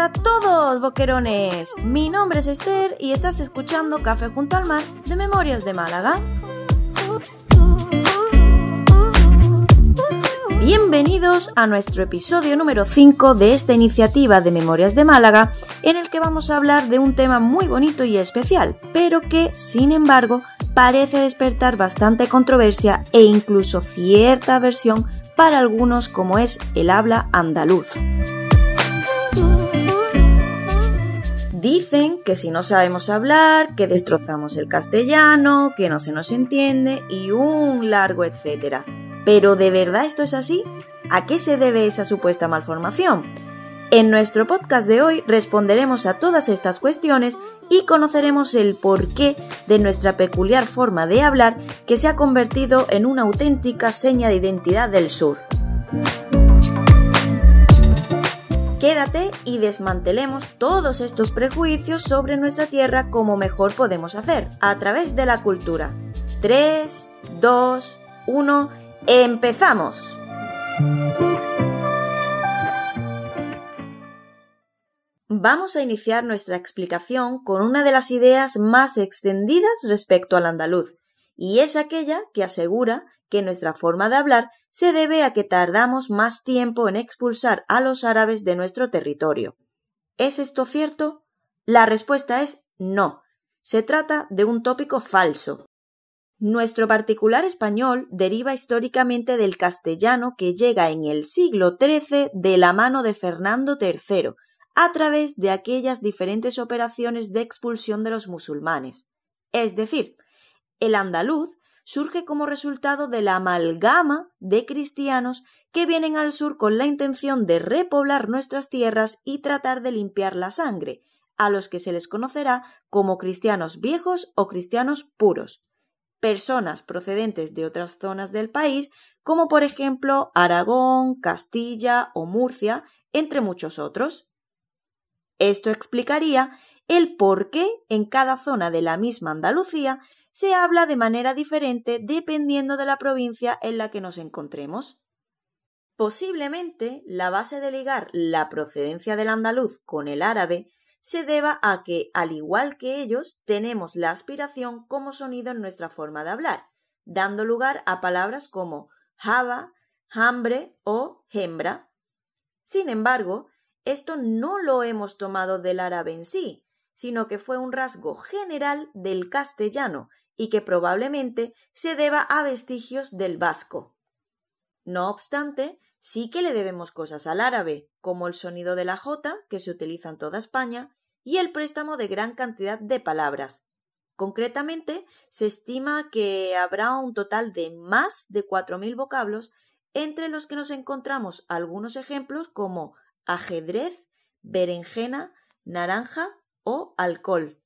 A todos, boquerones. Mi nombre es Esther y estás escuchando Café junto al mar de Memorias de Málaga. Bienvenidos a nuestro episodio número 5 de esta iniciativa de Memorias de Málaga, en el que vamos a hablar de un tema muy bonito y especial, pero que, sin embargo, parece despertar bastante controversia e incluso cierta aversión para algunos como es el habla andaluz. Dicen que si no sabemos hablar, que destrozamos el castellano, que no se nos entiende y un largo etcétera. ¿Pero de verdad esto es así? ¿A qué se debe esa supuesta malformación? En nuestro podcast de hoy responderemos a todas estas cuestiones y conoceremos el porqué de nuestra peculiar forma de hablar que se ha convertido en una auténtica seña de identidad del sur. Quédate y desmantelemos todos estos prejuicios sobre nuestra tierra como mejor podemos hacer, a través de la cultura. 3, 2, 1 ¡Empezamos! Vamos a iniciar nuestra explicación con una de las ideas más extendidas respecto al andaluz, y es aquella que asegura que nuestra forma de hablar se debe a que tardamos más tiempo en expulsar a los árabes de nuestro territorio. ¿Es esto cierto? La respuesta es no. Se trata de un tópico falso. Nuestro particular español deriva históricamente del castellano que llega en el siglo XIII de la mano de Fernando III, a través de aquellas diferentes operaciones de expulsión de los musulmanes. Es decir, el andaluz surge como resultado de la amalgama de cristianos que vienen al sur con la intención de repoblar nuestras tierras y tratar de limpiar la sangre, a los que se les conocerá como cristianos viejos o cristianos puros personas procedentes de otras zonas del país, como por ejemplo Aragón, Castilla o Murcia, entre muchos otros. Esto explicaría el por qué en cada zona de la misma Andalucía se habla de manera diferente dependiendo de la provincia en la que nos encontremos. Posiblemente la base de ligar la procedencia del andaluz con el árabe se deba a que, al igual que ellos, tenemos la aspiración como sonido en nuestra forma de hablar, dando lugar a palabras como java, hambre o hembra. Sin embargo, esto no lo hemos tomado del árabe en sí, sino que fue un rasgo general del castellano y que probablemente se deba a vestigios del vasco. No obstante, sí que le debemos cosas al árabe, como el sonido de la J, que se utiliza en toda España, y el préstamo de gran cantidad de palabras. Concretamente, se estima que habrá un total de más de 4.000 vocablos, entre los que nos encontramos algunos ejemplos como ajedrez, berenjena, naranja o alcohol.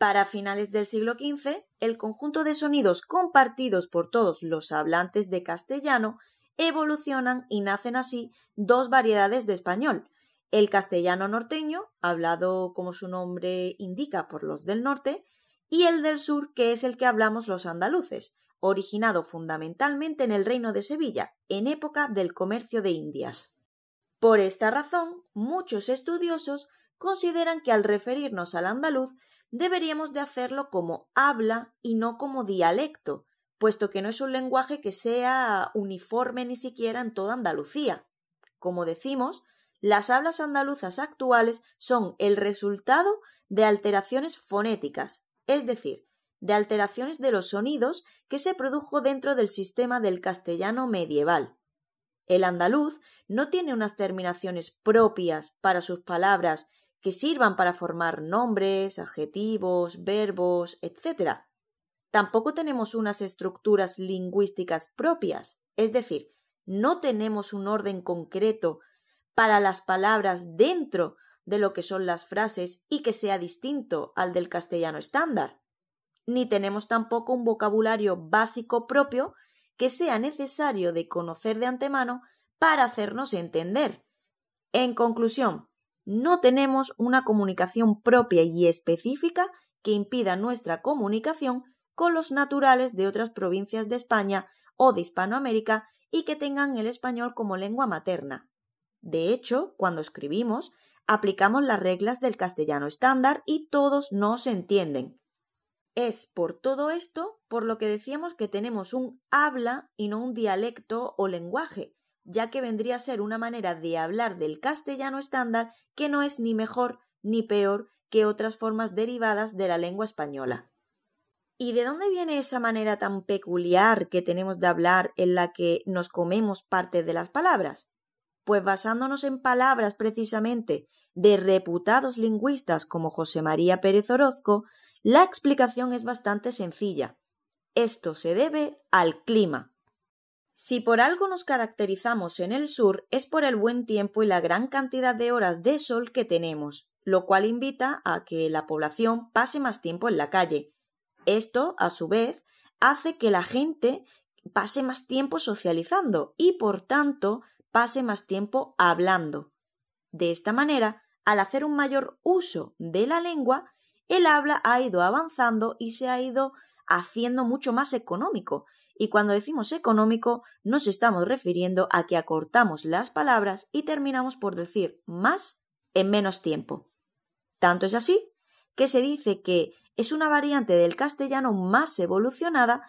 Para finales del siglo XV, el conjunto de sonidos compartidos por todos los hablantes de castellano evolucionan y nacen así dos variedades de español, el castellano norteño, hablado como su nombre indica por los del norte, y el del sur, que es el que hablamos los andaluces, originado fundamentalmente en el reino de Sevilla, en época del comercio de Indias. Por esta razón, muchos estudiosos consideran que al referirnos al andaluz deberíamos de hacerlo como habla y no como dialecto, puesto que no es un lenguaje que sea uniforme ni siquiera en toda Andalucía. Como decimos, las hablas andaluzas actuales son el resultado de alteraciones fonéticas, es decir, de alteraciones de los sonidos que se produjo dentro del sistema del castellano medieval. El andaluz no tiene unas terminaciones propias para sus palabras que sirvan para formar nombres, adjetivos, verbos, etc. Tampoco tenemos unas estructuras lingüísticas propias, es decir, no tenemos un orden concreto para las palabras dentro de lo que son las frases y que sea distinto al del castellano estándar. Ni tenemos tampoco un vocabulario básico propio que sea necesario de conocer de antemano para hacernos entender. En conclusión, no tenemos una comunicación propia y específica que impida nuestra comunicación con los naturales de otras provincias de España o de Hispanoamérica y que tengan el español como lengua materna. De hecho, cuando escribimos, aplicamos las reglas del castellano estándar y todos nos entienden. Es por todo esto por lo que decíamos que tenemos un habla y no un dialecto o lenguaje, ya que vendría a ser una manera de hablar del castellano estándar que no es ni mejor ni peor que otras formas derivadas de la lengua española. ¿Y de dónde viene esa manera tan peculiar que tenemos de hablar en la que nos comemos parte de las palabras? Pues basándonos en palabras precisamente de reputados lingüistas como José María Pérez Orozco, la explicación es bastante sencilla. Esto se debe al clima. Si por algo nos caracterizamos en el sur es por el buen tiempo y la gran cantidad de horas de sol que tenemos, lo cual invita a que la población pase más tiempo en la calle, esto, a su vez, hace que la gente pase más tiempo socializando y, por tanto, pase más tiempo hablando. De esta manera, al hacer un mayor uso de la lengua, el habla ha ido avanzando y se ha ido haciendo mucho más económico. Y cuando decimos económico, nos estamos refiriendo a que acortamos las palabras y terminamos por decir más en menos tiempo. Tanto es así que se dice que es una variante del castellano más evolucionada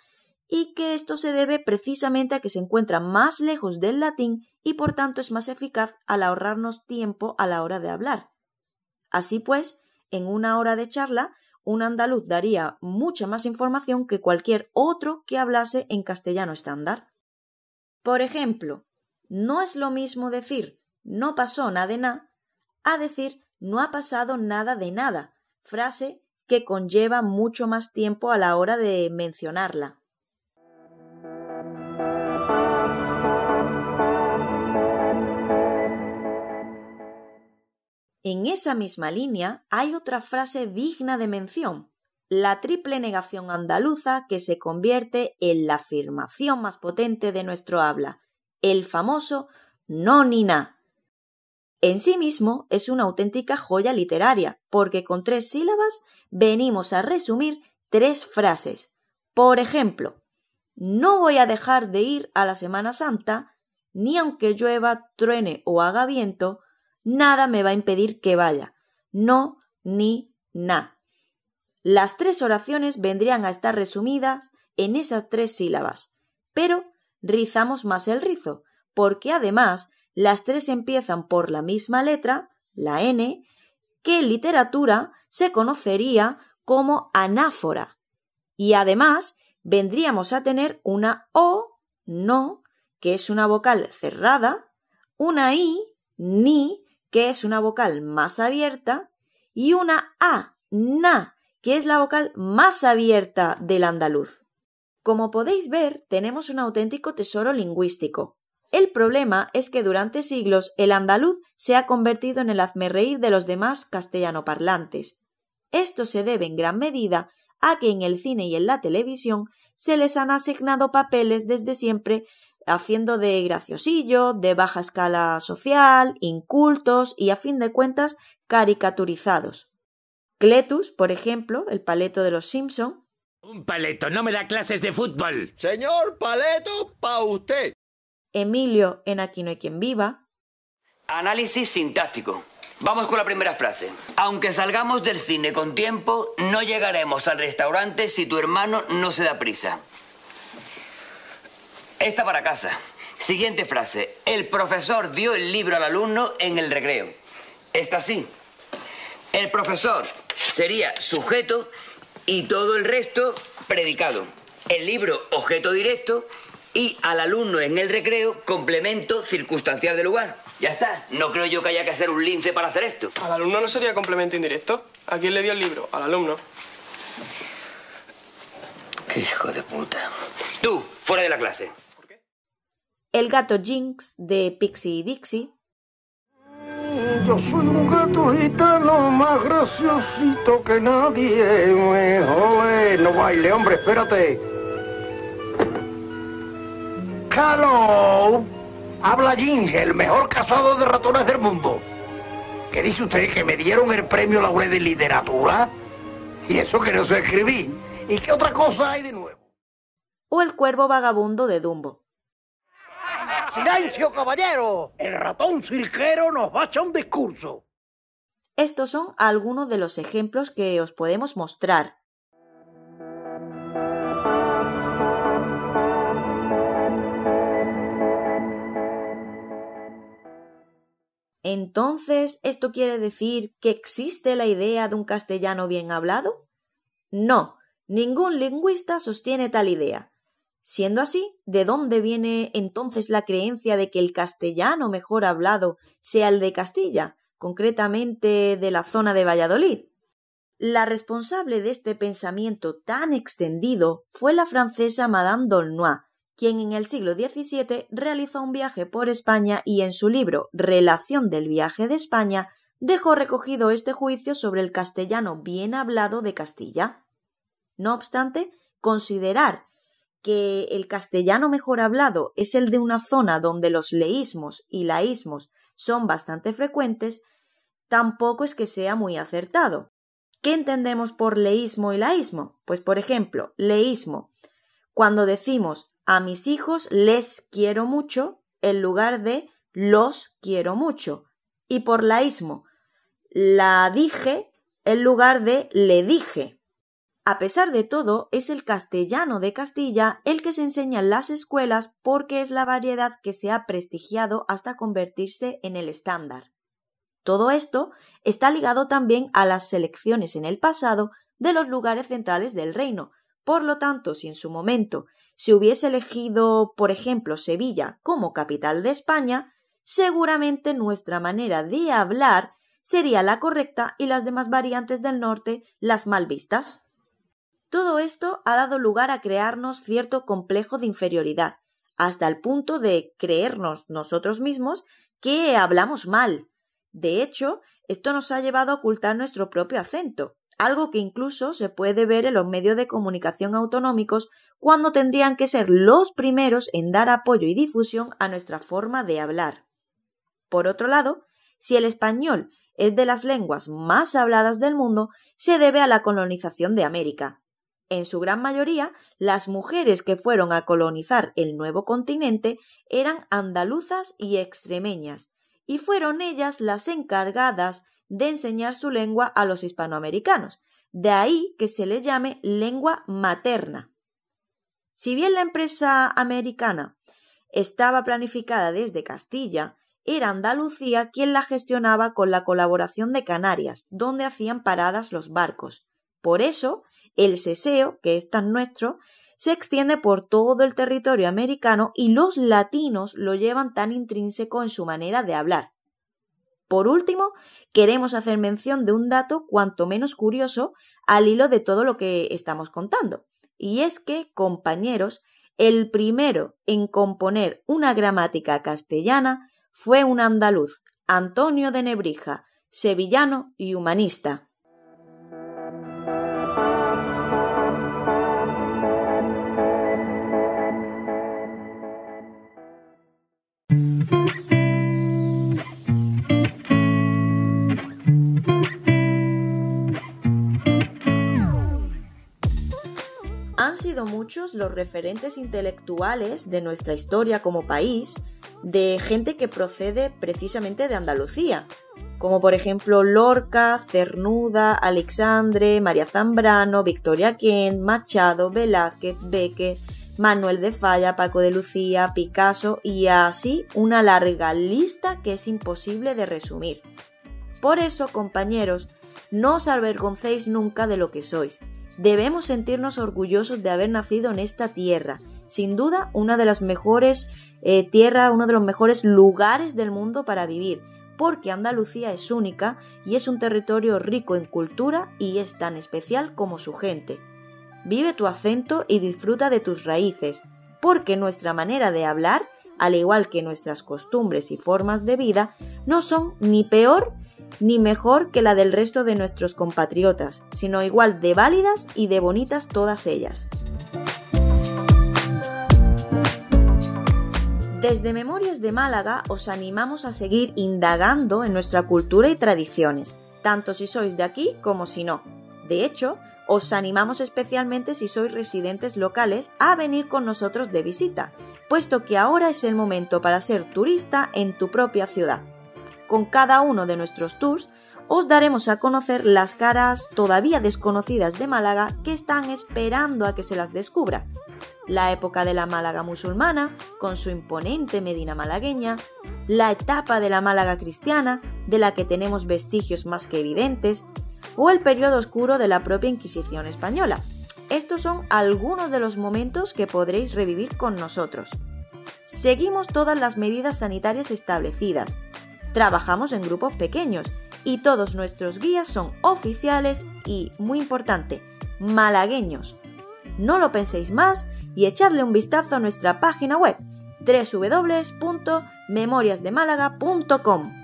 y que esto se debe precisamente a que se encuentra más lejos del latín y por tanto es más eficaz al ahorrarnos tiempo a la hora de hablar. Así pues, en una hora de charla, un andaluz daría mucha más información que cualquier otro que hablase en castellano estándar. Por ejemplo, no es lo mismo decir no pasó nada de nada a decir no ha pasado nada de nada, frase que conlleva mucho más tiempo a la hora de mencionarla. En esa misma línea hay otra frase digna de mención, la triple negación andaluza que se convierte en la afirmación más potente de nuestro habla, el famoso no ni na, en sí mismo es una auténtica joya literaria, porque con tres sílabas venimos a resumir tres frases. Por ejemplo, no voy a dejar de ir a la Semana Santa, ni aunque llueva, truene o haga viento, nada me va a impedir que vaya. No, ni, na. Las tres oraciones vendrían a estar resumidas en esas tres sílabas, pero rizamos más el rizo, porque además las tres empiezan por la misma letra, la N, que en literatura se conocería como anáfora. Y además vendríamos a tener una O, no, que es una vocal cerrada, una I, ni, que es una vocal más abierta, y una A, na, que es la vocal más abierta del andaluz. Como podéis ver, tenemos un auténtico tesoro lingüístico, el problema es que durante siglos el andaluz se ha convertido en el hazmerreír de los demás castellanoparlantes. Esto se debe en gran medida a que en el cine y en la televisión se les han asignado papeles desde siempre haciendo de graciosillo, de baja escala social, incultos y a fin de cuentas caricaturizados. Cletus, por ejemplo, el paleto de los Simpson. Un paleto, no me da clases de fútbol. Señor paleto, pa' usted. Emilio en Aquí no hay quien viva. Análisis sintáctico. Vamos con la primera frase. Aunque salgamos del cine con tiempo, no llegaremos al restaurante si tu hermano no se da prisa. Esta para casa. Siguiente frase. El profesor dio el libro al alumno en el recreo. Esta sí. El profesor sería sujeto y todo el resto predicado. El libro objeto directo y al alumno en el recreo complemento circunstancial del lugar. Ya está. No creo yo que haya que hacer un lince para hacer esto. ¿Al alumno no sería complemento indirecto? ¿A quién le dio el libro? Al alumno. Qué hijo de puta. Tú, fuera de la clase. El gato Jinx de Pixie y Dixie. Yo soy un gato gitano más graciosito que nadie. Joder, no baile, hombre, espérate. Hello. Habla Ginge, el mejor cazador de ratones del mundo. ¿Qué dice usted? ¿Que me dieron el premio Laurel de Literatura? Y eso que no sé escribir. ¿Y qué otra cosa hay de nuevo? O el cuervo vagabundo de Dumbo. ¡Silencio, caballero! El ratón cirquero nos va a echar un discurso. Estos son algunos de los ejemplos que os podemos mostrar. Entonces, ¿esto quiere decir que existe la idea de un castellano bien hablado? No, ningún lingüista sostiene tal idea. Siendo así, ¿de dónde viene entonces la creencia de que el castellano mejor hablado sea el de Castilla, concretamente de la zona de Valladolid? La responsable de este pensamiento tan extendido fue la francesa Madame d'Aulnoy, quien en el siglo XVII realizó un viaje por España y en su libro Relación del viaje de España dejó recogido este juicio sobre el castellano bien hablado de Castilla. No obstante, considerar que el castellano mejor hablado es el de una zona donde los leísmos y laísmos son bastante frecuentes, tampoco es que sea muy acertado. ¿Qué entendemos por leísmo y laísmo? Pues, por ejemplo, leísmo, cuando decimos a mis hijos les quiero mucho en lugar de los quiero mucho. Y por laísmo, la dije en lugar de le dije. A pesar de todo, es el castellano de Castilla el que se enseña en las escuelas porque es la variedad que se ha prestigiado hasta convertirse en el estándar. Todo esto está ligado también a las selecciones en el pasado de los lugares centrales del reino. Por lo tanto, si en su momento se hubiese elegido, por ejemplo, Sevilla como capital de España, seguramente nuestra manera de hablar sería la correcta y las demás variantes del norte las mal vistas. Todo esto ha dado lugar a crearnos cierto complejo de inferioridad, hasta el punto de creernos nosotros mismos que hablamos mal. De hecho, esto nos ha llevado a ocultar nuestro propio acento, algo que incluso se puede ver en los medios de comunicación autonómicos cuando tendrían que ser los primeros en dar apoyo y difusión a nuestra forma de hablar. Por otro lado, si el español es de las lenguas más habladas del mundo, se debe a la colonización de América. En su gran mayoría, las mujeres que fueron a colonizar el nuevo continente eran andaluzas y extremeñas, y fueron ellas las encargadas de enseñar su lengua a los hispanoamericanos, de ahí que se le llame lengua materna. Si bien la empresa americana estaba planificada desde Castilla, era Andalucía quien la gestionaba con la colaboración de Canarias, donde hacían paradas los barcos. Por eso, el seseo, que es tan nuestro, se extiende por todo el territorio americano y los latinos lo llevan tan intrínseco en su manera de hablar. Por último, queremos hacer mención de un dato cuanto menos curioso al hilo de todo lo que estamos contando. Y es que, compañeros, el primero en componer una gramática castellana fue un andaluz, Antonio de Nebrija, sevillano y humanista. Los referentes intelectuales de nuestra historia como país, de gente que procede precisamente de Andalucía, como por ejemplo Lorca, Cernuda, Alexandre, María Zambrano, Victoria Kent, Machado, Velázquez, Beque, Manuel de Falla, Paco de Lucía, Picasso y así una larga lista que es imposible de resumir. Por eso, compañeros, no os avergoncéis nunca de lo que sois Debemos sentirnos orgullosos de haber nacido en esta tierra, sin duda una de las mejores eh, tierras, uno de los mejores lugares del mundo para vivir, porque Andalucía es única y es un territorio rico en cultura y es tan especial como su gente. Vive tu acento y disfruta de tus raíces, porque nuestra manera de hablar, al igual que nuestras costumbres y formas de vida, no son ni peor ni mejor que la del resto de nuestros compatriotas, sino igual de válidas y de bonitas todas ellas. Desde Memorias de Málaga os animamos a seguir indagando en nuestra cultura y tradiciones, tanto si sois de aquí como si no. De hecho, os animamos especialmente si sois residentes locales a venir con nosotros de visita, puesto que ahora es el momento para ser turista en tu propia ciudad. Con cada uno de nuestros tours os daremos a conocer las caras todavía desconocidas de Málaga que están esperando a que se las descubra. La época de la Málaga musulmana, con su imponente Medina malagueña, la etapa de la Málaga cristiana, de la que tenemos vestigios más que evidentes, o el periodo oscuro de la propia Inquisición española. Estos son algunos de los momentos que podréis revivir con nosotros. Seguimos todas las medidas sanitarias establecidas. Trabajamos en grupos pequeños y todos nuestros guías son oficiales y, muy importante, malagueños. No lo penséis más y echadle un vistazo a nuestra página web www.memoriasdemálaga.com.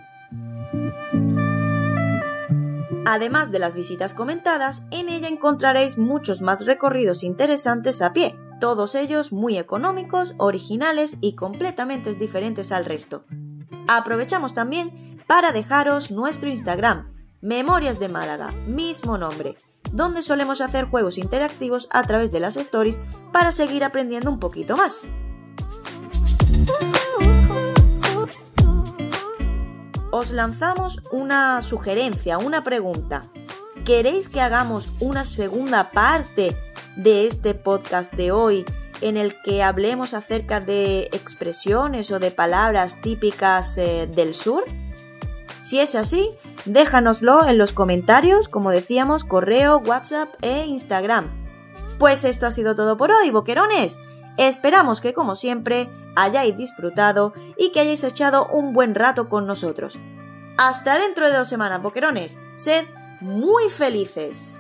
Además de las visitas comentadas, en ella encontraréis muchos más recorridos interesantes a pie, todos ellos muy económicos, originales y completamente diferentes al resto. Aprovechamos también para dejaros nuestro Instagram, Memorias de Málaga, mismo nombre, donde solemos hacer juegos interactivos a través de las stories para seguir aprendiendo un poquito más. os lanzamos una sugerencia, una pregunta. ¿Queréis que hagamos una segunda parte de este podcast de hoy en el que hablemos acerca de expresiones o de palabras típicas eh, del sur? Si es así, déjanoslo en los comentarios, como decíamos, correo, WhatsApp e Instagram. Pues esto ha sido todo por hoy, boquerones. Esperamos que, como siempre, hayáis disfrutado y que hayáis echado un buen rato con nosotros. Hasta dentro de dos semanas, boquerones. Sed muy felices.